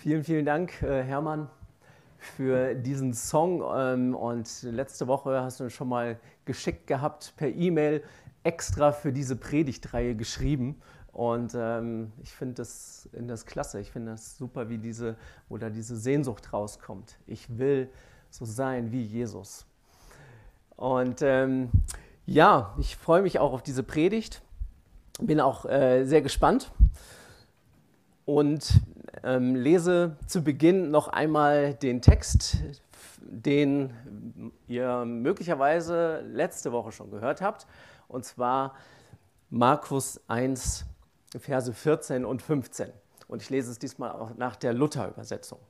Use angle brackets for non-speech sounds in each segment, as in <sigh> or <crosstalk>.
Vielen, vielen Dank, äh, Hermann, für diesen Song. Ähm, und letzte Woche hast du schon mal geschickt gehabt per E-Mail extra für diese Predigtreihe geschrieben. Und ähm, ich finde das, das klasse. Ich finde das super, wie diese oder diese Sehnsucht rauskommt. Ich will so sein wie Jesus. Und ähm, ja, ich freue mich auch auf diese Predigt. Bin auch äh, sehr gespannt und ähm, lese zu Beginn noch einmal den Text, den ihr möglicherweise letzte Woche schon gehört habt, und zwar Markus 1, Verse 14 und 15. Und ich lese es diesmal auch nach der Luther-Übersetzung.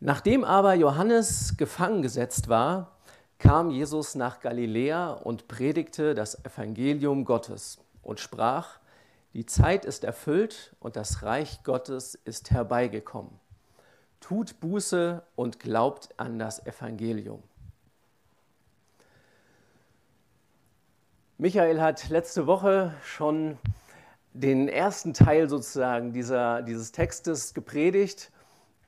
Nachdem aber Johannes gefangen gesetzt war, kam Jesus nach Galiläa und predigte das Evangelium Gottes und sprach, die Zeit ist erfüllt und das Reich Gottes ist herbeigekommen. Tut Buße und glaubt an das Evangelium. Michael hat letzte Woche schon den ersten Teil sozusagen dieser, dieses Textes gepredigt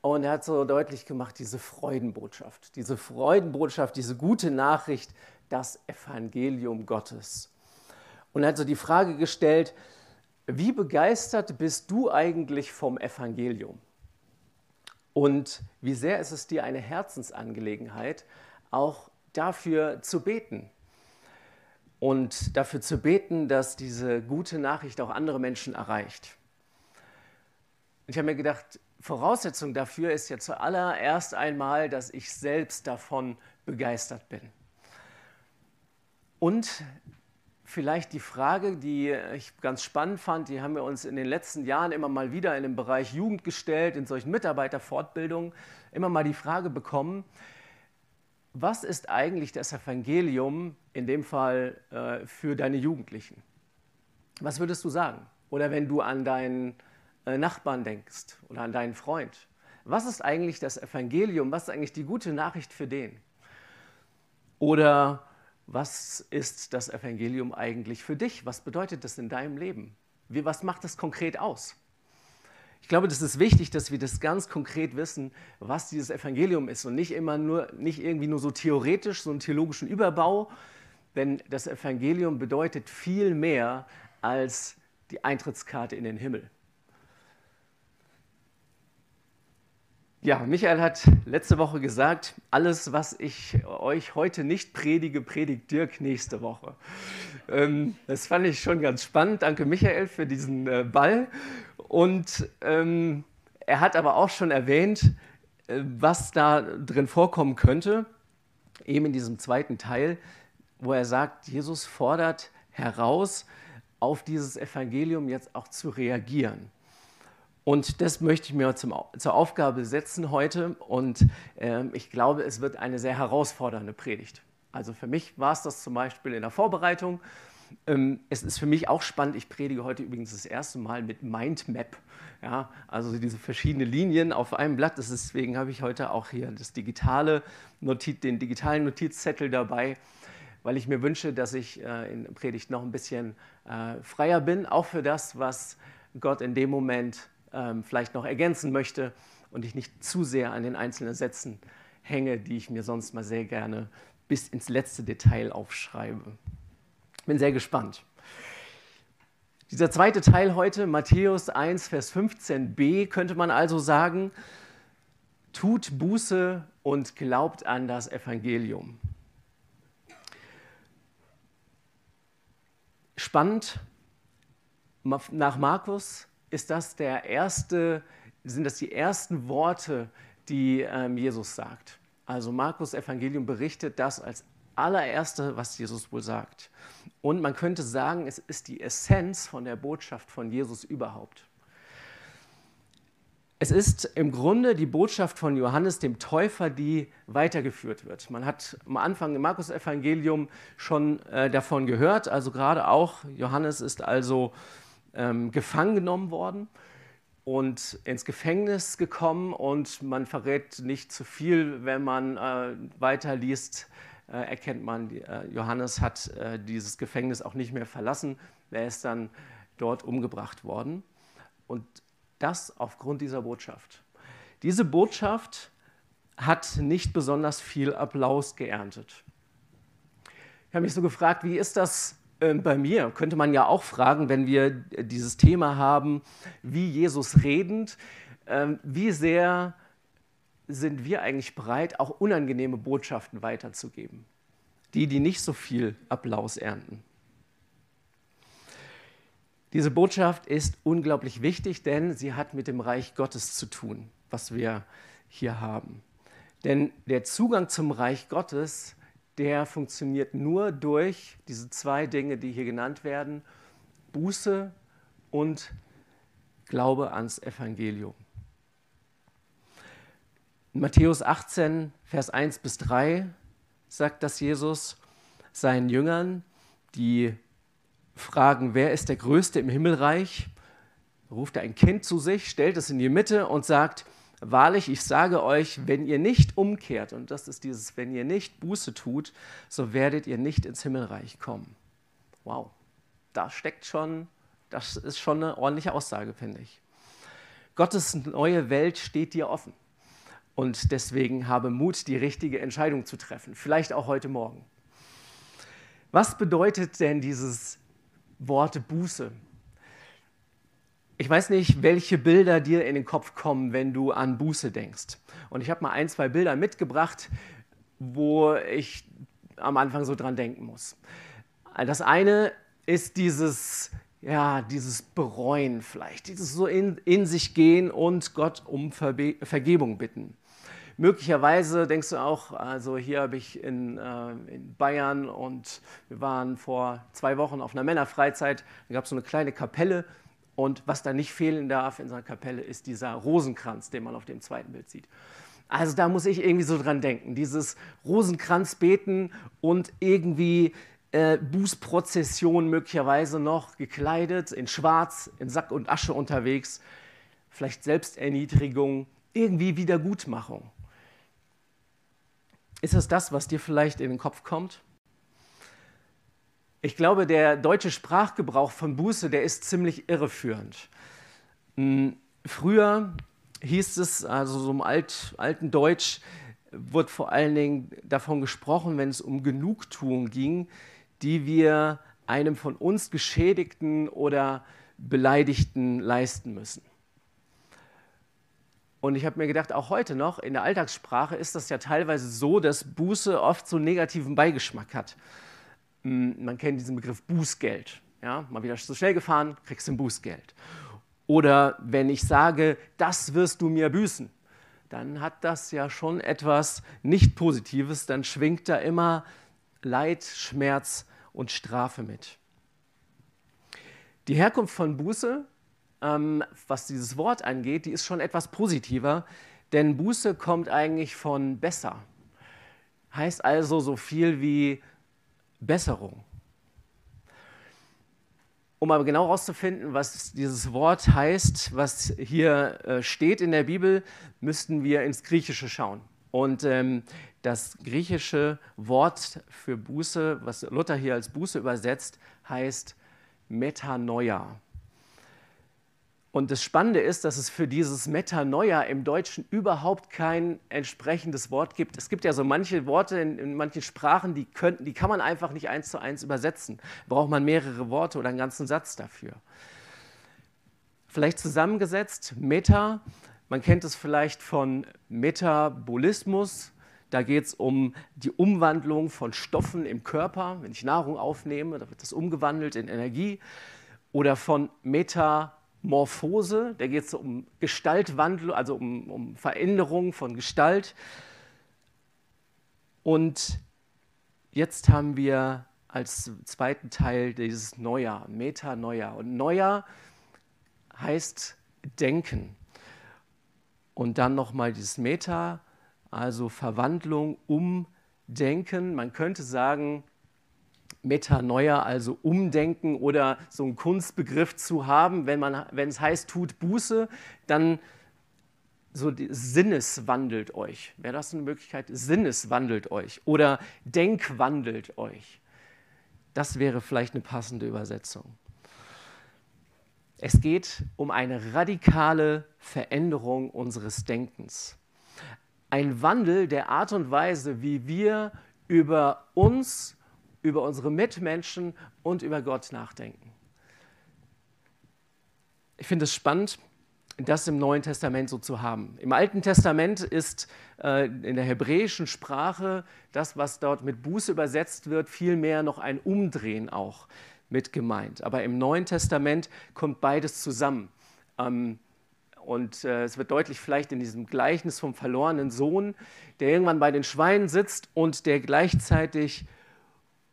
und er hat so deutlich gemacht, diese Freudenbotschaft, diese Freudenbotschaft, diese gute Nachricht, das Evangelium Gottes. Und er hat so die Frage gestellt, wie begeistert bist du eigentlich vom Evangelium? Und wie sehr ist es dir eine Herzensangelegenheit, auch dafür zu beten? Und dafür zu beten, dass diese gute Nachricht auch andere Menschen erreicht. Ich habe mir gedacht, Voraussetzung dafür ist ja zuallererst einmal, dass ich selbst davon begeistert bin. Und vielleicht die Frage, die ich ganz spannend fand, die haben wir uns in den letzten Jahren immer mal wieder in dem Bereich Jugend gestellt, in solchen Mitarbeiterfortbildungen, immer mal die Frage bekommen, was ist eigentlich das Evangelium, in dem Fall äh, für deine Jugendlichen? Was würdest du sagen? Oder wenn du an deinen äh, Nachbarn denkst oder an deinen Freund. Was ist eigentlich das Evangelium? Was ist eigentlich die gute Nachricht für den? Oder was ist das Evangelium eigentlich für dich? Was bedeutet das in deinem Leben? Wie, was macht das konkret aus? Ich glaube, das ist wichtig, dass wir das ganz konkret wissen, was dieses Evangelium ist und nicht immer nur, nicht irgendwie nur so theoretisch, so einen theologischen Überbau, denn das Evangelium bedeutet viel mehr als die Eintrittskarte in den Himmel. Ja, Michael hat letzte Woche gesagt, alles, was ich euch heute nicht predige, predigt Dirk nächste Woche. Ähm, das fand ich schon ganz spannend. Danke, Michael, für diesen äh, Ball. Und ähm, er hat aber auch schon erwähnt, äh, was da drin vorkommen könnte, eben in diesem zweiten Teil, wo er sagt, Jesus fordert heraus, auf dieses Evangelium jetzt auch zu reagieren. Und das möchte ich mir zum, zur Aufgabe setzen heute. Und äh, ich glaube, es wird eine sehr herausfordernde Predigt. Also für mich war es das zum Beispiel in der Vorbereitung. Ähm, es ist für mich auch spannend. Ich predige heute übrigens das erste Mal mit Mindmap. Ja, also diese verschiedenen Linien auf einem Blatt. Deswegen habe ich heute auch hier das digitale Notiz, den digitalen Notizzettel dabei, weil ich mir wünsche, dass ich äh, in Predigt noch ein bisschen äh, freier bin, auch für das, was Gott in dem Moment ähm, vielleicht noch ergänzen möchte und ich nicht zu sehr an den einzelnen Sätzen hänge, die ich mir sonst mal sehr gerne bis ins letzte Detail aufschreibe. Bin sehr gespannt. Dieser zweite Teil heute, Matthäus 1, Vers 15b, könnte man also sagen, tut Buße und glaubt an das Evangelium. Spannend, nach Markus ist das der erste, sind das die ersten Worte, die ähm, Jesus sagt. Also Markus Evangelium berichtet das als allererste, was Jesus wohl sagt. Und man könnte sagen, es ist die Essenz von der Botschaft von Jesus überhaupt. Es ist im Grunde die Botschaft von Johannes dem Täufer, die weitergeführt wird. Man hat am Anfang im Markus-Evangelium schon äh, davon gehört, also gerade auch Johannes ist also ähm, gefangen genommen worden und ins Gefängnis gekommen und man verrät nicht zu viel, wenn man äh, weiterliest, äh, erkennt man, äh, Johannes hat äh, dieses Gefängnis auch nicht mehr verlassen, er ist dann dort umgebracht worden. Und Das aufgrund dieser Botschaft. Diese Botschaft hat nicht besonders viel Applaus geerntet. Ich habe mich so gefragt, wie ist das bei mir? Könnte man ja auch fragen, wenn wir dieses Thema haben, wie Jesus redend, ähm, wie sehr sind wir eigentlich bereit, auch unangenehme Botschaften weiterzugeben? Die, die nicht so viel Applaus ernten. Diese Botschaft ist unglaublich wichtig, denn sie hat mit dem Reich Gottes zu tun, was wir hier haben. Denn der Zugang zum Reich Gottes, der funktioniert nur durch diese zwei Dinge, die hier genannt werden, Buße und Glaube ans Evangelium. In Matthäus 18, Vers 1 bis 3 sagt das Jesus seinen Jüngern, die fragen, wer ist der Größte im Himmelreich? Ruft er ein Kind zu sich, stellt es in die Mitte und sagt, Wahrlich, ich sage euch, wenn ihr nicht umkehrt, und das ist dieses, wenn ihr nicht Buße tut, so werdet ihr nicht ins Himmelreich kommen. Wow, da steckt schon, das ist schon eine ordentliche Aussage, finde ich. Gottes neue Welt steht dir offen. Und deswegen habe Mut, die richtige Entscheidung zu treffen. Vielleicht auch heute Morgen. Was bedeutet denn dieses Wort Buße? Ich weiß nicht, welche Bilder dir in den Kopf kommen, wenn du an Buße denkst. Und ich habe mal ein, zwei Bilder mitgebracht, wo ich am Anfang so dran denken muss. Das eine ist dieses, ja, dieses Bereuen vielleicht, dieses so in, in sich gehen und Gott um Verbe Vergebung bitten. Möglicherweise denkst du auch, also hier habe ich in, äh, in, Bayern und wir waren vor zwei Wochen auf einer Männerfreizeit, da gab es so eine kleine Kapelle und was da nicht fehlen darf in so einer Kapelle ist dieser Rosenkranz, den man auf dem zweiten Bild sieht. Also da muss ich irgendwie so dran denken, dieses Rosenkranz beten und irgendwie äh, Bußprozession möglicherweise noch gekleidet, in Schwarz, in Sack und Asche unterwegs, vielleicht Selbsterniedrigung, irgendwie Wiedergutmachung. Ist es das, was dir vielleicht in den Kopf kommt? Ich glaube, der deutsche Sprachgebrauch von Buße, der ist ziemlich irreführend. Hm, früher hieß es, also so im Alt, alten Deutsch, wurde vor allen Dingen davon gesprochen, wenn es um Genugtuung ging, die wir einem von uns Geschädigten oder Beleidigten leisten müssen. Und ich habe mir gedacht, auch heute noch in der Alltagssprache ist das ja teilweise so, dass Buße oft so einen negativen Beigeschmack hat. Hm, man kennt diesen Begriff Bußgeld. Ja, mal wieder zu schnell gefahren, kriegst du ein Bußgeld. Oder wenn ich sage, das wirst du mir büßen, dann hat das ja schon etwas nicht Positives, dann schwingt da immer Leid, Schmerz und Strafe mit. Die Herkunft von Buße ähm, was dieses Wort angeht, die ist schon etwas positiver, denn Buße kommt eigentlich von besser. Heißt also so viel wie Besserung. Um aber genau herauszufinden, was dieses Wort heißt, was hier äh, steht in der Bibel, müssten wir ins Griechische schauen. Und ähm, das griechische Wort für Buße, was Luther hier als Buße übersetzt, heißt Metanoia. Und das Spannende ist, dass es für dieses Metanoia im Deutschen überhaupt kein entsprechendes Wort gibt. Es gibt ja so manche Worte in, in manchen Sprachen, die, könnten, die kann man einfach nicht eins zu eins übersetzen. Braucht man mehrere Worte oder einen ganzen Satz dafür. Vielleicht zusammengesetzt, Meta, man kennt es vielleicht von Metabolismus. Da geht es um die Umwandlung von Stoffen im Körper. Wenn ich Nahrung aufnehme, da wird das umgewandelt in Energie. Oder von Meta Morphose, da geht es um Gestaltwandel, also um, um Veränderung von Gestalt. Und jetzt haben wir als zweiten Teil dieses Neujahr, Metanoia. Und Neujahr heißt Denken. Und dann nochmal dieses Meta, also Verwandlung, Umdenken. Man könnte sagen, Metanoia, also Umdenken oder so einen Kunstbegriff zu haben, wenn, man, wenn es heißt, tut Buße, dann so Sinneswandelt euch. Wäre das eine Möglichkeit? Sinneswandelt euch oder Denkwandelt euch. Das wäre vielleicht eine passende Übersetzung. Es geht um eine radikale Veränderung unseres Denkens. Ein Wandel der Art und Weise, wie wir über uns, über unsere Mitmenschen und über Gott nachdenken. Ich finde es spannend, das im Neuen Testament so zu haben. Im Alten Testament ist äh, in der hebräischen Sprache das, was dort mit Buße übersetzt wird, vielmehr noch ein Umdrehen auch mit gemeint. Aber im Neuen Testament kommt beides zusammen. Ähm, und äh, es wird deutlich vielleicht in diesem Gleichnis vom verlorenen Sohn, der irgendwann bei den Schweinen sitzt und der gleichzeitig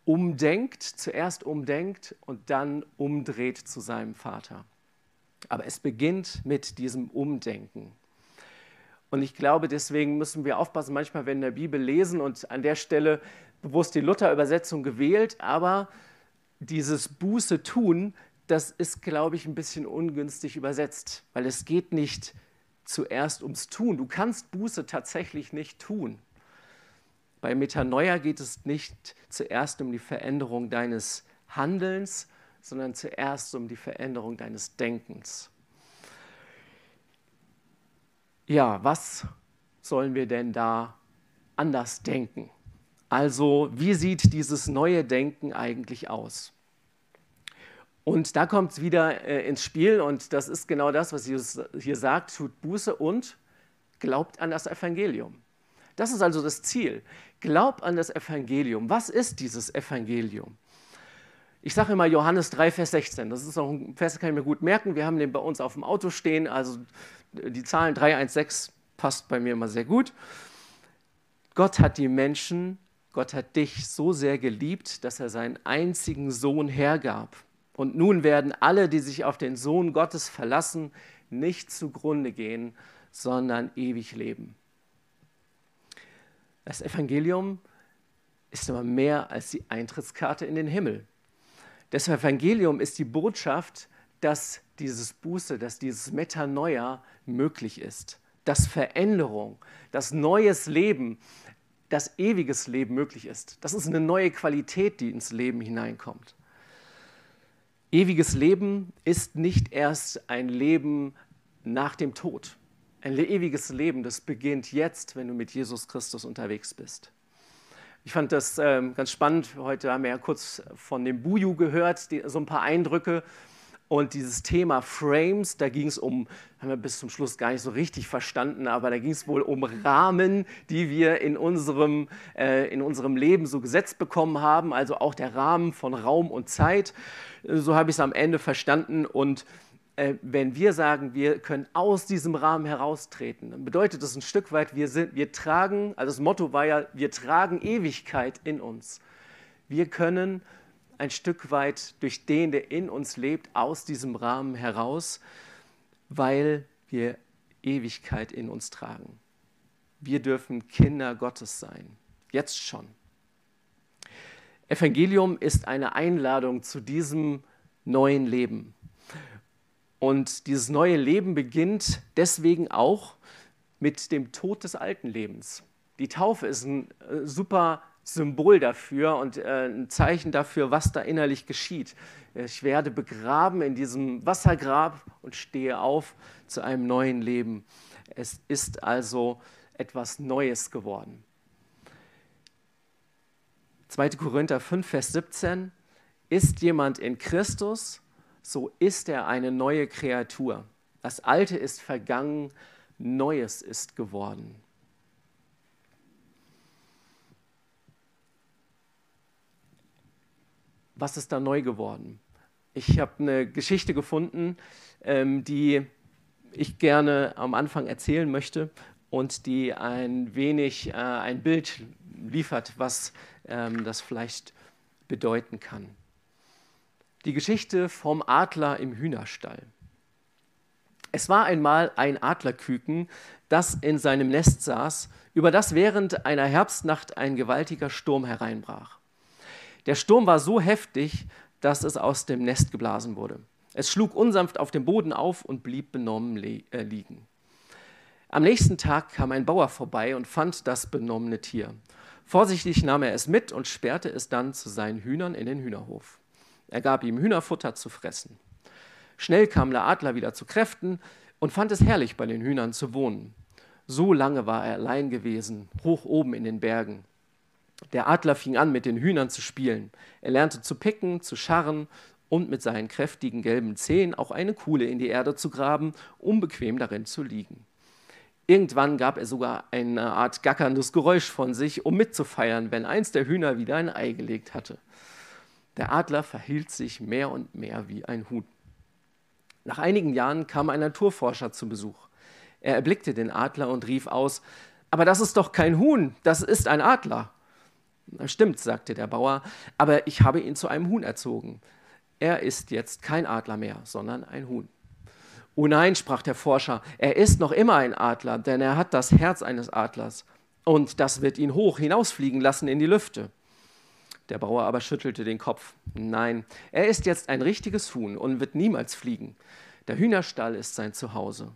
umdenkt, zuerst umdenkt und dann umdreht zu seinem Vater. Aber es beginnt mit diesem Umdenken. Und ich glaube, deswegen müssen wir aufpassen, manchmal, wenn wir in der Bibel lesen und an der Stelle bewusst die Luther-Übersetzung gewählt, aber dieses Buße tun, das ist, glaube ich, ein bisschen ungünstig übersetzt, weil es geht nicht zuerst ums Tun. Du kannst Buße tatsächlich nicht tun. Bei Metanoia geht es nicht zuerst um die Veränderung deines Handelns, sondern zuerst um die Veränderung deines Denkens. Ja, was sollen wir denn da anders denken? Also, wie sieht dieses neue Denken eigentlich aus? Und da kommt es wieder äh, ins Spiel und das ist genau das, was Jesus hier sagt, tut Buße und glaubt an das Evangelium. Das ist also das Ziel. Glaubt an das Evangelium. Was ist dieses Evangelium? Ich sage immer Johannes 3, Vers 16. Das ist auch ein Vers, den kann ich mir gut merken. Wir haben den bei uns auf dem Auto stehen. Also die Zahlen 316 passt bei mir immer sehr gut. Gott hat die Menschen, Gott hat dich so sehr geliebt, dass er seinen einzigen Sohn hergab. Und nun werden alle, die sich auf den Sohn Gottes verlassen, nicht zugrunde gehen, sondern ewig leben. Das Evangelium ist aber mehr als die Eintrittskarte in den Himmel. Das Evangelium ist die Botschaft, dass dieses Buße, dass dieses Metanoia möglich ist, dass Veränderung, dass neues Leben, das ewiges Leben möglich ist. Das ist eine neue Qualität, die ins Leben hineinkommt. Ewiges Leben ist nicht erst ein Leben nach dem Tod. Ein ewiges Leben, das beginnt jetzt, wenn du mit Jesus Christus unterwegs bist. Ich fand das ähm, ganz spannend. Heute haben wir ja kurz von dem Buju gehört, die, so ein paar Eindrücke. Und dieses Thema Frames, da ging es um, haben wir bis zum Schluss gar nicht so richtig verstanden, aber da ging es wohl um Rahmen, die wir in unserem, äh, in unserem Leben so gesetzt bekommen haben, also auch der Rahmen von Raum und Zeit. So habe ich es am Ende verstanden. Und wenn wir sagen, wir können aus diesem Rahmen heraustreten, dann bedeutet das ein Stück weit, wir, sind, wir tragen, also das Motto war ja, wir tragen Ewigkeit in uns. Wir können ein Stück weit durch den, der in uns lebt, aus diesem Rahmen heraus, weil wir Ewigkeit in uns tragen. Wir dürfen Kinder Gottes sein, jetzt schon. Evangelium ist eine Einladung zu diesem neuen Leben. Und dieses neue Leben beginnt deswegen auch mit dem Tod des alten Lebens. Die Taufe ist ein äh, super Symbol dafür und äh, ein Zeichen dafür, was da innerlich geschieht. Ich werde begraben in diesem Wassergrab und stehe auf zu einem neuen Leben. Es ist also etwas Neues geworden. 2. Korinther 5, Vers 17. Ist jemand in Christus, so ist er eine neue Kreatur. Das Alte ist vergangen, Neues ist geworden. was ist da neu geworden? Ich habe eine Geschichte gefunden, ähm, die ich gerne am Anfang erzählen möchte und die ein wenig äh, ein Bild liefert, was ähm, das vielleicht bedeuten kann. Die Geschichte vom Adler im Hühnerstall. Es war einmal ein Adlerküken, das in seinem Nest saß, über das während einer Herbstnacht ein gewaltiger Sturm hereinbrach. Der Sturm war so heftig, dass es aus dem Nest geblasen wurde. Es schlug unsanft auf dem Boden auf und blieb benommen äh, liegen. Am nächsten Tag kam ein Bauer vorbei und fand das benommene Tier. Vorsichtig nahm er es mit und sperrte es dann zu seinen Hühnern in den Hühnerhof. Er gab ihm Hühnerfutter zu fressen. Schnell kam der Adler wieder zu Kräften und fand es herrlich, bei den Hühnern zu wohnen. So lange war er allein gewesen, hoch oben in den Bergen. Der Adler fing an, mit den Hühnern zu spielen. Er lernte zu picken, zu scharren und mit seinen kräftigen gelben Zehen auch eine Kuhle in die Erde zu graben, um bequem darin zu liegen. Irgendwann gab er sogar eine Art gackerndes Geräusch von sich, um mitzufeiern, wenn eins der Hühner wieder ein Ei gelegt hatte. Der Adler verhielt sich mehr und mehr wie ein Huhn. Nach einigen Jahren kam ein Naturforscher zu Besuch. Er erblickte den Adler und rief aus, aber das ist doch kein Huhn, das ist ein Adler. Stimmt, sagte der Bauer, aber ich habe ihn zu einem Huhn erzogen. Er ist jetzt kein Adler mehr, sondern ein Huhn. Oh nein, sprach der Forscher, er ist noch immer ein Adler, denn er hat das Herz eines Adlers. Und das wird ihn hoch hinausfliegen lassen in die Lüfte. Der Bauer aber schüttelte den Kopf. Nein, er ist jetzt ein richtiges Huhn und wird niemals fliegen. Der Hühnerstall ist sein Zuhause.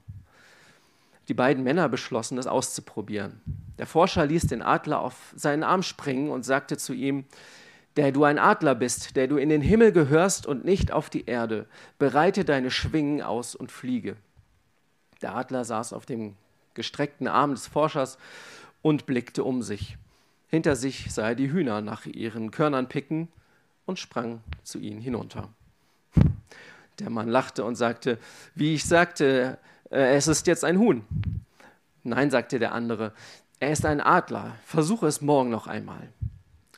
Die beiden Männer beschlossen, es auszuprobieren. Der Forscher ließ den Adler auf seinen Arm springen und sagte zu ihm, der du ein Adler bist, der du in den Himmel gehörst und nicht auf die Erde, bereite deine Schwingen aus und fliege. Der Adler saß auf dem gestreckten Arm des Forschers und blickte um sich. Hinter sich sah er die Hühner nach ihren Körnern picken und sprang zu ihnen hinunter. Der Mann lachte und sagte, wie ich sagte, äh, es ist jetzt ein Huhn. Nein, sagte der andere, er ist ein Adler, versuche es morgen noch einmal.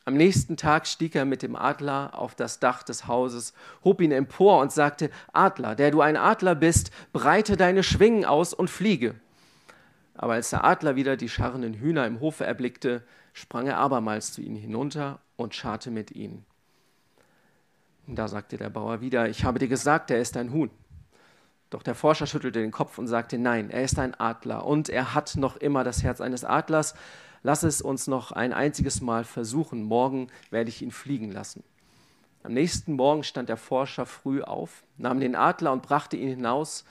Am nächsten Tag stieg er mit dem Adler auf das Dach des Hauses, hob ihn empor und sagte, Adler, der du ein Adler bist, breite deine Schwingen aus und fliege. Aber als der Adler wieder die scharrenden Hühner im Hofe erblickte, sprang er abermals zu ihnen hinunter und scharte mit ihnen. Da sagte der Bauer wieder, ich habe dir gesagt, er ist ein Huhn. Doch der Forscher schüttelte den Kopf und sagte, nein, er ist ein Adler und er hat noch immer das Herz eines Adlers. Lass es uns noch ein einziges Mal versuchen. Morgen werde ich ihn fliegen lassen. Am nächsten Morgen stand der Forscher früh auf, nahm den Adler und brachte ihn hinaus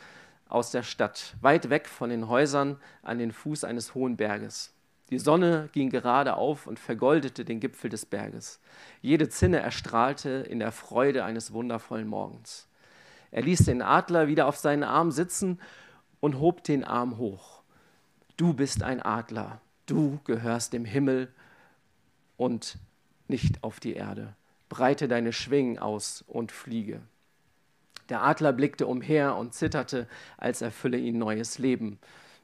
aus der Stadt, weit weg von den Häusern an den Fuß eines hohen Berges. Die Sonne ging gerade auf und vergoldete den Gipfel des Berges. Jede Zinne erstrahlte in der Freude eines wundervollen Morgens. Er ließ den Adler wieder auf seinen Arm sitzen und hob den Arm hoch. Du bist ein Adler, du gehörst dem Himmel und nicht auf die Erde. Breite deine Schwingen aus und fliege. Der Adler blickte umher und zitterte, als erfülle ihn neues Leben.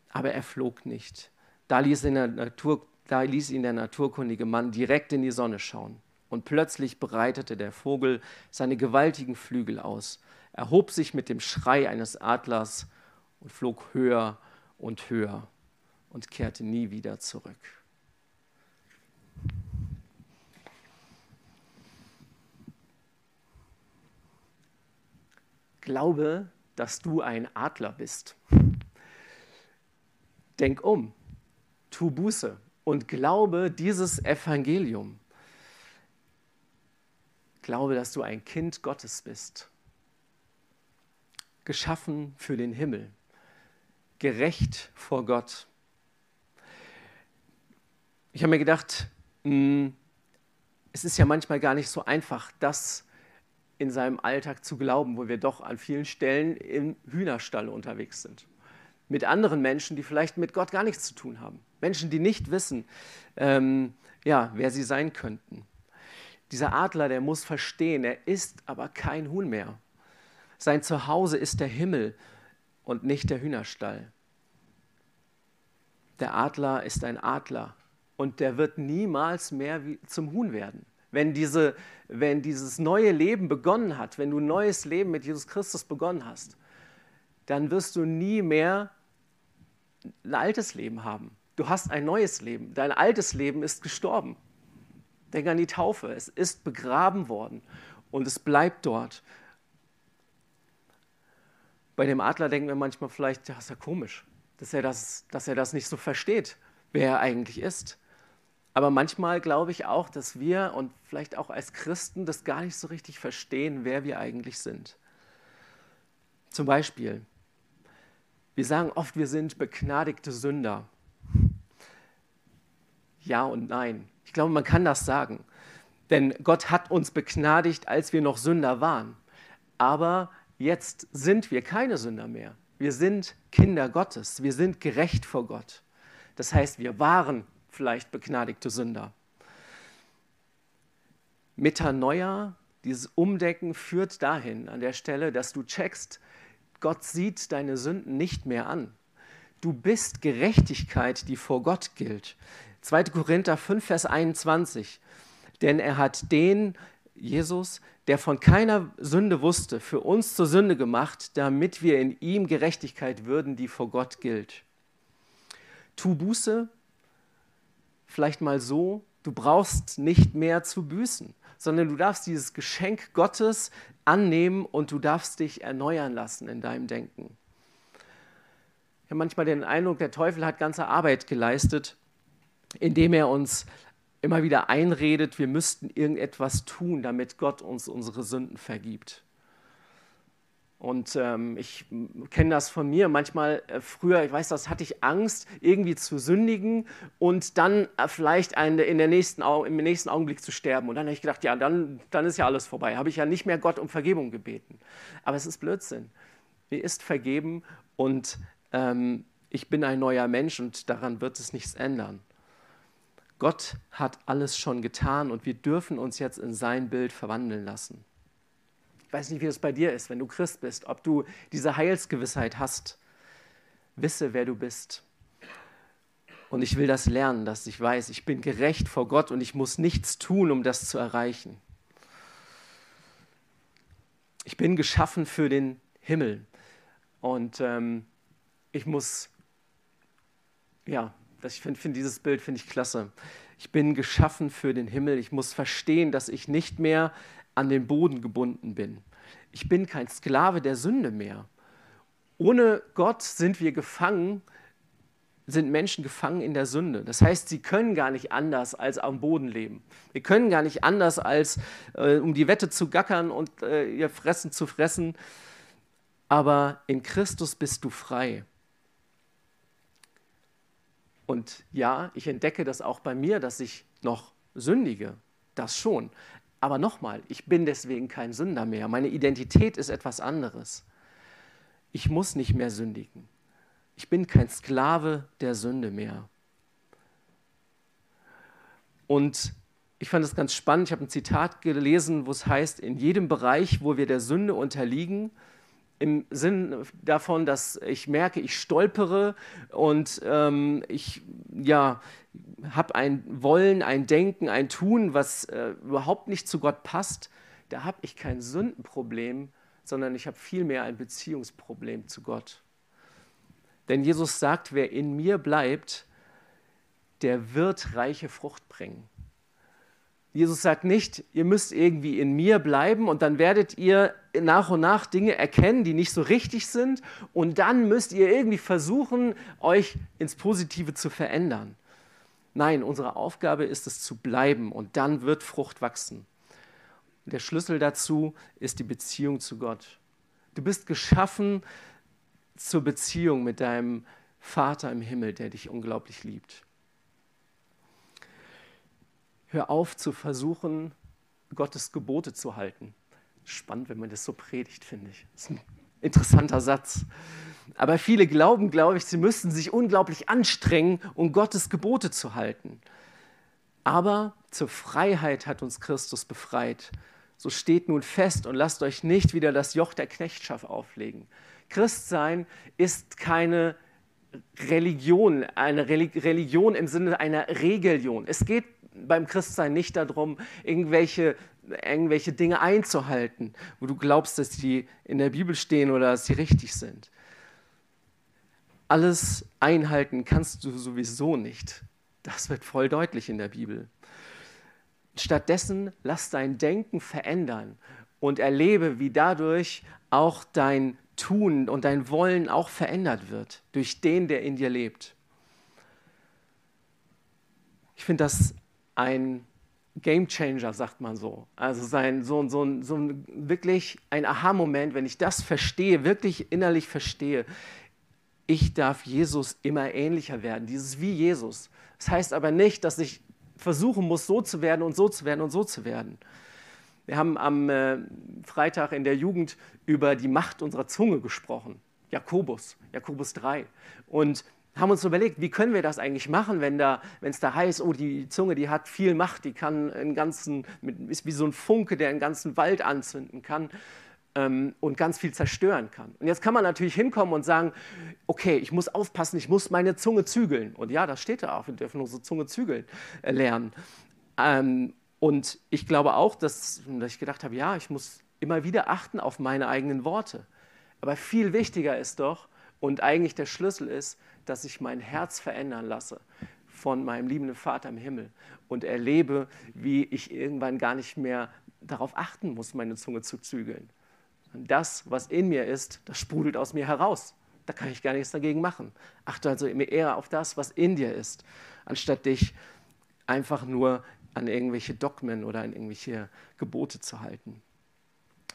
Aber er flog nicht. Da ließ, ihn der Natur, da ließ ihn der naturkundige Mann direkt in die Sonne schauen. Und plötzlich breitete der Vogel seine gewaltigen Flügel aus erhob sich mit dem Schrei eines Adlers und flog höher und höher und kehrte nie wieder zurück. Glaube, dass du ein Adler bist. Denk um, tu Buße und glaube dieses Evangelium. Glaube, dass du ein Kind Gottes bist geschaffen für den Himmel, gerecht vor Gott. Ich habe mir gedacht, hm, es ist ja manchmal gar nicht so einfach, das in seinem Alltag zu glauben, wo wir doch an vielen Stellen im Hühnerstall unterwegs sind. Mit anderen Menschen, die vielleicht mit Gott gar nichts zu tun haben. Menschen, die nicht wissen, ähm, ja, wer sie sein könnten. Dieser Adler, der muss verstehen, er ist aber kein Huhn mehr. Sein Zuhause ist der Himmel und nicht der Hühnerstall. Der Adler ist ein Adler und der wird niemals mehr zum Huhn werden. Wenn, diese, wenn dieses neue Leben begonnen hat, wenn du ein neues Leben mit Jesus Christus begonnen hast, dann wirst du nie mehr ein altes Leben haben. Du hast ein neues Leben. Dein altes Leben ist gestorben. Denk an die Taufe. Es ist begraben worden und es bleibt dort. Bei dem Adler denken wir manchmal vielleicht, ja, ist ja komisch, dass er das, dass er das nicht so versteht, wer er eigentlich ist. Aber manchmal glaube ich auch, dass wir und vielleicht auch als Christen das gar nicht so richtig verstehen, wer wir eigentlich sind. Zum Beispiel, wir sagen oft, wir sind begnadigte Sünder. Ja und nein. Ich glaube, man kann das sagen. Denn Gott hat uns begnadigt, als wir noch Sünder waren. Aber jetzt sind wir keine Sünder mehr. Wir sind Kinder Gottes. Wir sind gerecht vor Gott. Das heißt, wir waren vielleicht begnadigte Sünder. Metanoia, dieses Umdecken führt dahin an der Stelle, dass du checkst, Gott sieht deine Sünden nicht mehr an. Du bist Gerechtigkeit, die vor Gott gilt. 2. Korinther 5, Vers 21. Denn er hat den, Jesus, der von keiner Sünde wusste, für uns zur Sünde gemacht, damit wir in ihm Gerechtigkeit würden, die vor Gott gilt. Tu Buße, vielleicht mal so, du brauchst nicht mehr zu büßen, sondern du darfst dieses Geschenk Gottes annehmen und du darfst dich erneuern lassen in deinem Denken. Ich habe manchmal den Eindruck, der Teufel hat ganze Arbeit geleistet, indem er uns immer wieder einredet, wir müssten irgendetwas tun, damit Gott uns unsere Sünden vergibt. Und ähm, ich kenne das von mir. Manchmal äh, früher, ich weiß das, hatte ich Angst, irgendwie zu sündigen und dann äh, vielleicht eine, in der nächsten, im nächsten Augenblick zu sterben. Und dann habe ich gedacht, ja, dann, dann ist ja alles vorbei. Habe ich ja nicht mehr Gott um Vergebung gebeten. Aber es ist Blödsinn. Mir ist vergeben und ähm, ich bin ein neuer Mensch und daran wird es nichts ändern. Gott hat alles schon getan und wir dürfen uns jetzt in sein Bild verwandeln lassen. Ich weiß nicht, wie es bei dir ist, wenn du Christ bist, ob du diese Heilsgewissheit hast. Wisse, wer du bist. Und ich will das lernen, dass ich weiß, ich bin gerecht vor Gott und ich muss nichts tun, um das zu erreichen. Ich bin geschaffen für den Himmel. Und ähm, ich muss, ja, ich finde find dieses Bild finde ich klasse. Ich bin geschaffen für den Himmel. Ich muss verstehen, dass ich nicht mehr an den Boden gebunden bin. Ich bin kein Sklave der Sünde mehr. Ohne Gott sind wir gefangen, sind Menschen gefangen in der Sünde. Das heißt, sie können gar nicht anders als am Boden leben. Wir können gar nicht anders als äh, um die Wette zu gackern und äh, ihr Fressen zu fressen. Aber in Christus bist du frei. Und ja, ich entdecke das auch bei mir, dass ich noch sündige. Das schon. Aber nochmal, ich bin deswegen kein Sünder mehr. Meine Identität ist etwas anderes. Ich muss nicht mehr sündigen. Ich bin kein Sklave der Sünde mehr. Und ich fand es ganz spannend. Ich habe ein Zitat gelesen, wo es heißt, in jedem Bereich, wo wir der Sünde unterliegen, im Sinn davon, dass ich merke, ich stolpere und ähm, ich ja, habe ein Wollen, ein Denken, ein Tun, was äh, überhaupt nicht zu Gott passt, da habe ich kein Sündenproblem, sondern ich habe vielmehr ein Beziehungsproblem zu Gott. Denn Jesus sagt, wer in mir bleibt, der wird reiche Frucht bringen. Jesus sagt nicht, ihr müsst irgendwie in mir bleiben und dann werdet ihr nach und nach Dinge erkennen, die nicht so richtig sind und dann müsst ihr irgendwie versuchen, euch ins Positive zu verändern. Nein, unsere Aufgabe ist es zu bleiben und dann wird Frucht wachsen. Der Schlüssel dazu ist die Beziehung zu Gott. Du bist geschaffen zur Beziehung mit deinem Vater im Himmel, der dich unglaublich liebt. Hör auf zu versuchen, Gottes Gebote zu halten. Spannend, wenn man das so predigt, finde ich. Das ist ein interessanter Satz. Aber viele glauben, glaube ich, sie müssten sich unglaublich anstrengen, um Gottes Gebote zu halten. Aber zur Freiheit hat uns Christus befreit. So steht nun fest und lasst euch nicht wieder das Joch der Knechtschaft auflegen. Christsein ist keine Religion, eine Religion im Sinne einer Religion. Es geht beim Christsein nicht darum, irgendwelche, irgendwelche Dinge einzuhalten, wo du glaubst, dass die in der Bibel stehen oder dass sie richtig sind. Alles einhalten kannst du sowieso nicht. Das wird voll deutlich in der Bibel. Stattdessen lass dein Denken verändern und erlebe, wie dadurch auch dein Tun und dein Wollen auch verändert wird durch den, der in dir lebt. Ich finde das ein Game Changer, sagt man so. Also sein, so, so, so wirklich ein Aha-Moment, wenn ich das verstehe, wirklich innerlich verstehe. Ich darf Jesus immer ähnlicher werden, dieses wie Jesus. Das heißt aber nicht, dass ich versuchen muss, so zu werden und so zu werden und so zu werden. Wir haben am äh, Freitag in der Jugend über die Macht unserer Zunge gesprochen. Jakobus, Jakobus 3. Und haben uns überlegt, wie können wir das eigentlich machen, wenn da, es da heißt, oh, die Zunge, die hat viel Macht, die kann einen ganzen, ist wie so ein Funke, der einen ganzen Wald anzünden kann ähm, und ganz viel zerstören kann. Und jetzt kann man natürlich hinkommen und sagen, okay, ich muss aufpassen, ich muss meine Zunge zügeln. Und ja, das steht da auch, wir dürfen unsere Zunge zügeln äh, lernen. Ähm, und ich glaube auch, dass, dass ich gedacht habe, ja, ich muss immer wieder achten auf meine eigenen Worte. Aber viel wichtiger ist doch, und eigentlich der Schlüssel ist, dass ich mein Herz verändern lasse von meinem liebenden Vater im Himmel und erlebe, wie ich irgendwann gar nicht mehr darauf achten muss, meine Zunge zu zügeln. Das, was in mir ist, das sprudelt aus mir heraus. Da kann ich gar nichts dagegen machen. Achte also eher auf das, was in dir ist, anstatt dich einfach nur an irgendwelche Dogmen oder an irgendwelche Gebote zu halten.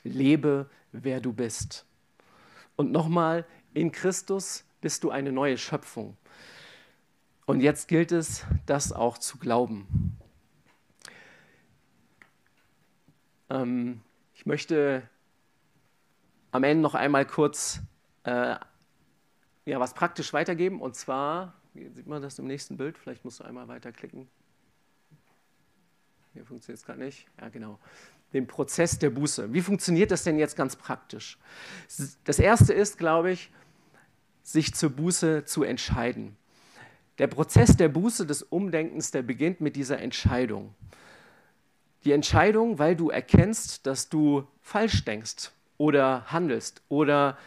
Lebe, wer du bist. Und nochmal, in Christus bist du eine neue Schöpfung. Und jetzt gilt es, das auch zu glauben. Ähm, ich möchte am Ende noch einmal kurz äh, ja, was praktisch weitergeben. Und zwar, sieht man das im nächsten Bild? Vielleicht musst du einmal weiterklicken. Hier funktioniert es gerade nicht. Ja, genau. Den Prozess der Buße. Wie funktioniert das denn jetzt ganz praktisch? Das erste ist, glaube ich, sich zur Buße zu entscheiden. Der Prozess der Buße, des Umdenkens, der beginnt mit dieser Entscheidung. Die Entscheidung, weil du erkennst, dass du falsch denkst oder handelst oder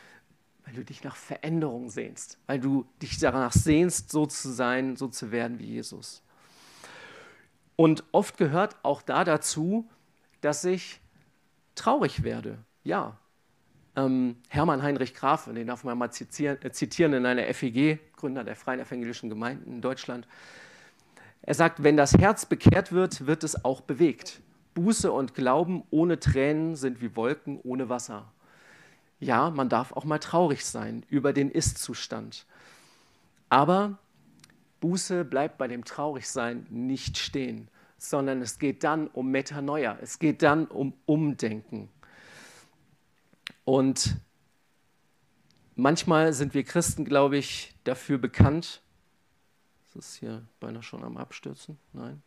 weil du dich nach Veränderung sehnst, weil du dich danach sehnst, so zu sein, so zu werden wie Jesus. Und oft gehört auch da dazu, dass ich traurig werde. Ja, ähm, Hermann Heinrich Graf, den darf man mal zitieren, äh, zitieren in einer FEG, Gründer der Freien Evangelischen Gemeinden in Deutschland. Er sagt, wenn das Herz bekehrt wird, wird es auch bewegt. Buße und Glauben ohne Tränen sind wie Wolken ohne Wasser. Ja, man darf auch mal traurig sein über den Ist-Zustand. Aber Buße bleibt bei dem Traurigsein nicht stehen, sondern es geht dann um Metanoia, es geht dann um Umdenken. Und manchmal sind wir Christen, glaube ich, dafür bekannt. Ist es hier beinahe schon am Abstürzen? Nein.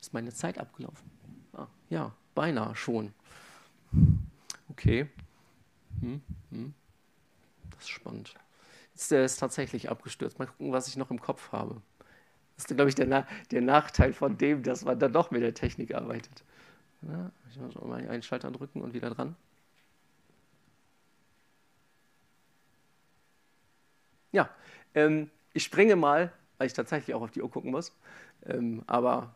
Ist meine Zeit abgelaufen? Ah, ja, beinahe schon. Okay. Hm, hm. Das ist spannend. Jetzt ist tatsächlich abgestürzt. Mal gucken, was ich noch im Kopf habe. Das ist, glaube ich, der, Na der Nachteil von dem, dass man dann doch mit der Technik arbeitet. Ja, ich muss mal einen Schalter drücken und wieder dran. Ja, ähm, ich springe mal, weil ich tatsächlich auch auf die Uhr gucken muss. Ähm, aber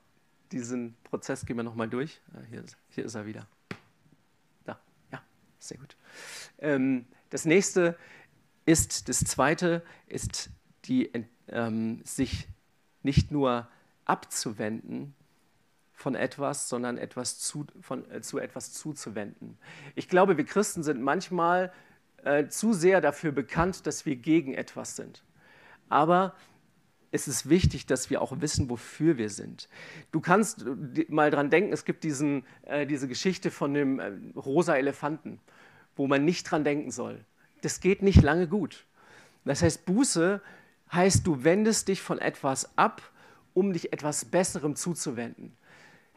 diesen Prozess gehen wir nochmal durch. Ah, hier, ist, hier ist er wieder. Da, ja, sehr gut. Ähm, das nächste ist, das zweite ist die, ähm, sich nicht nur abzuwenden von etwas, sondern etwas zu, von, äh, zu etwas zuzuwenden. Ich glaube, wir Christen sind manchmal äh, zu sehr dafür bekannt, dass wir gegen etwas sind. Aber es ist wichtig, dass wir auch wissen, wofür wir sind. Du kannst äh, mal dran denken, es gibt diesen, äh, diese Geschichte von dem äh, rosa Elefanten, wo man nicht dran denken soll. Das geht nicht lange gut. Das heißt, Buße heißt, du wendest dich von etwas ab, um dich etwas Besserem zuzuwenden.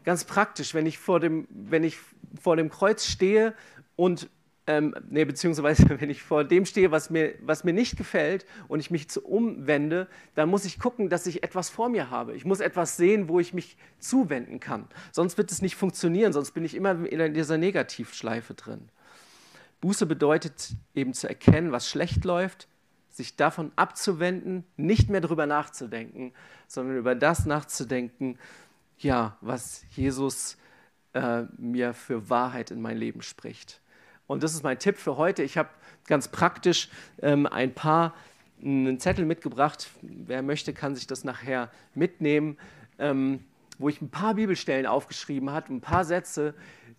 Ganz praktisch, wenn ich vor dem, wenn ich vor dem Kreuz stehe und ähm, nee, beziehungsweise <laughs> wenn ich vor dem stehe, was mir, was mir nicht gefällt und ich mich zu umwende, dann muss ich gucken, dass ich etwas vor mir habe. Ich muss etwas sehen, wo ich mich zuwenden kann. Sonst wird es nicht funktionieren, sonst bin ich immer in dieser Negativschleife drin. Buße bedeutet eben zu erkennen, was schlecht läuft, sich davon abzuwenden, nicht mehr darüber nachzudenken, sondern über das nachzudenken, ja, was Jesus äh, mir für Wahrheit in mein Leben spricht. Und das ist mein Tipp für heute. Ich habe ganz praktisch ähm, ein paar einen Zettel mitgebracht. Wer möchte, kann sich das nachher mitnehmen, ähm, wo ich ein paar Bibelstellen aufgeschrieben habe, ein paar Sätze,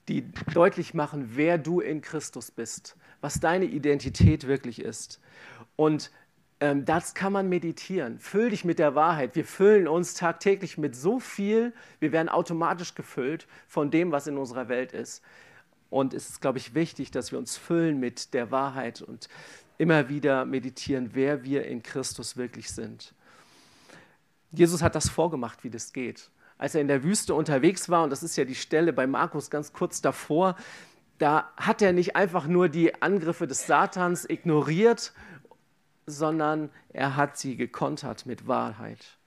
die deutlich machen, wer du in Christus bist, was deine Identität wirklich ist. Und ähm, das kann man meditieren. Füll dich mit der Wahrheit. Wir füllen uns tagtäglich mit so viel, wir werden automatisch gefüllt von dem, was in unserer Welt ist. Und es ist, glaube ich, wichtig, dass wir uns füllen mit der Wahrheit und immer wieder meditieren, wer wir in Christus wirklich sind. Jesus hat das vorgemacht, wie das geht. Als er in der Wüste unterwegs war, und das ist ja die Stelle bei Markus ganz kurz davor, da hat er nicht einfach nur die Angriffe des Satans ignoriert, sondern er hat sie gekontert mit Wahrheit.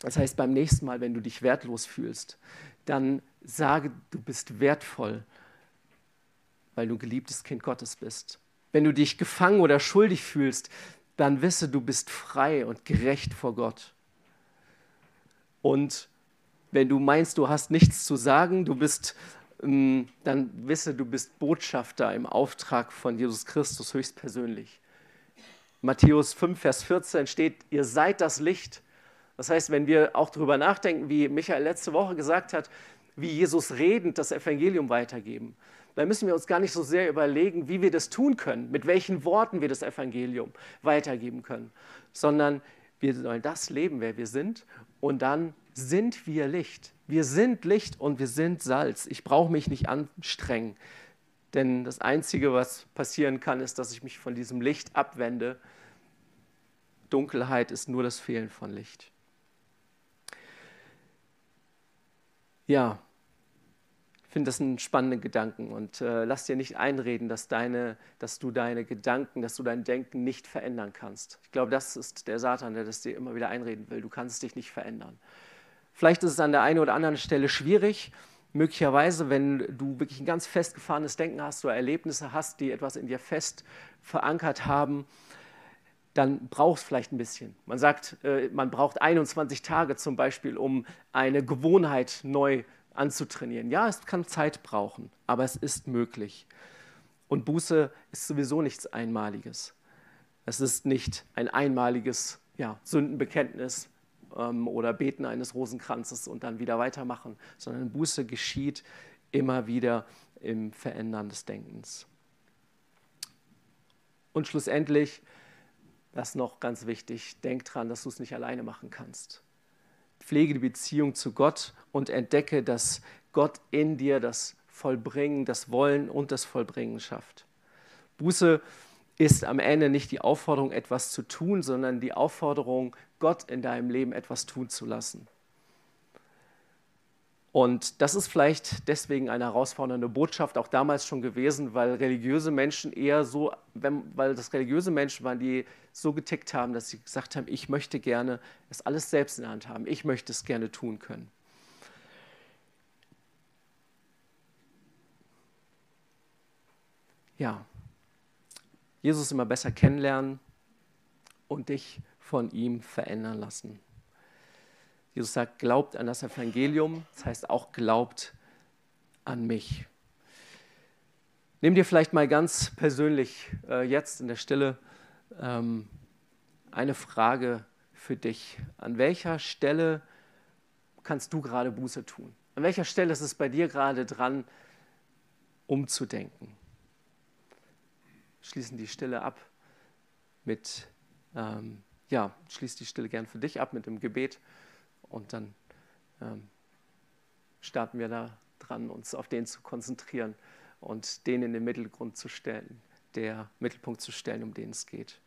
Das heißt, beim nächsten Mal, wenn du dich wertlos fühlst, dann sage, du bist wertvoll, weil du geliebtes Kind Gottes bist. Wenn du dich gefangen oder schuldig fühlst, dann wisse, du bist frei und gerecht vor Gott. Und wenn du meinst, du hast nichts zu sagen, du bist, ähm, dann wisse, du bist Botschafter im Auftrag von Jesus Christus höchstpersönlich. Matthäus 5, Vers 14 steht, ihr seid das Licht. Das heißt, wenn wir auch darüber nachdenken, wie Michael letzte Woche gesagt hat, wie Jesus redend das Evangelium weitergeben, dann müssen wir uns gar nicht so sehr überlegen, wie wir das tun können, mit welchen Worten wir das Evangelium weitergeben können, sondern wir sollen das leben, wer wir sind, und dann sind wir Licht. Wir sind Licht und wir sind Salz. Ich brauche mich nicht anstrengen. Denn das Einzige, was passieren kann, ist, dass ich mich von diesem Licht abwende. Dunkelheit ist nur das Fehlen von Licht. Ja, ich finde das einen spannenden Gedanken und äh, lass dir nicht einreden, dass, deine, dass du deine Gedanken, dass du dein Denken nicht verändern kannst. Ich glaube, das ist der Satan, der das dir immer wieder einreden will. Du kannst dich nicht verändern. Vielleicht ist es an der einen oder anderen Stelle schwierig, möglicherweise, wenn du wirklich ein ganz festgefahrenes Denken hast oder Erlebnisse hast, die etwas in dir fest verankert haben, dann braucht es vielleicht ein bisschen. Man sagt, äh, man braucht 21 Tage zum Beispiel, um eine Gewohnheit neu anzutrainieren. Ja, es kann Zeit brauchen, aber es ist möglich. Und Buße ist sowieso nichts Einmaliges. Es ist nicht ein einmaliges ja, Sündenbekenntnis, ähm, oder Beten eines Rosenkranzes und dann wieder weitermachen, sondern Buße geschieht immer wieder im Verändern des Denkens. Und schlussendlich, das noch ganz wichtig, denk dran, dass du es nicht alleine machen kannst. Pflege die Beziehung zu Gott und entdecke, dass Gott in dir das Vollbringen, das Wollen und das Vollbringen schafft. Buße ist am Ende nicht die Aufforderung, etwas zu tun, sondern die Aufforderung, Gott in deinem Leben etwas tun zu lassen. Und das ist vielleicht deswegen eine herausfordernde Botschaft auch damals schon gewesen, weil religiöse Menschen eher so, wenn, weil das religiöse Menschen waren, die so getickt haben, dass sie gesagt haben, ich möchte gerne es alles selbst in der Hand haben, ich möchte es gerne tun können. Ja, Jesus immer besser kennenlernen und dich von ihm verändern lassen. Jesus sagt, glaubt an das Evangelium, das heißt auch glaubt an mich. Nimm dir vielleicht mal ganz persönlich äh, jetzt in der Stille ähm, eine Frage für dich. An welcher Stelle kannst du gerade Buße tun? An welcher Stelle ist es bei dir gerade dran, umzudenken? Schließen die Stille ab mit ähm, ja, schließ die Stille gern für dich ab mit dem Gebet und dann ähm, starten wir da dran, uns auf den zu konzentrieren und den in den Mittelgrund zu stellen, der Mittelpunkt zu stellen, um den es geht.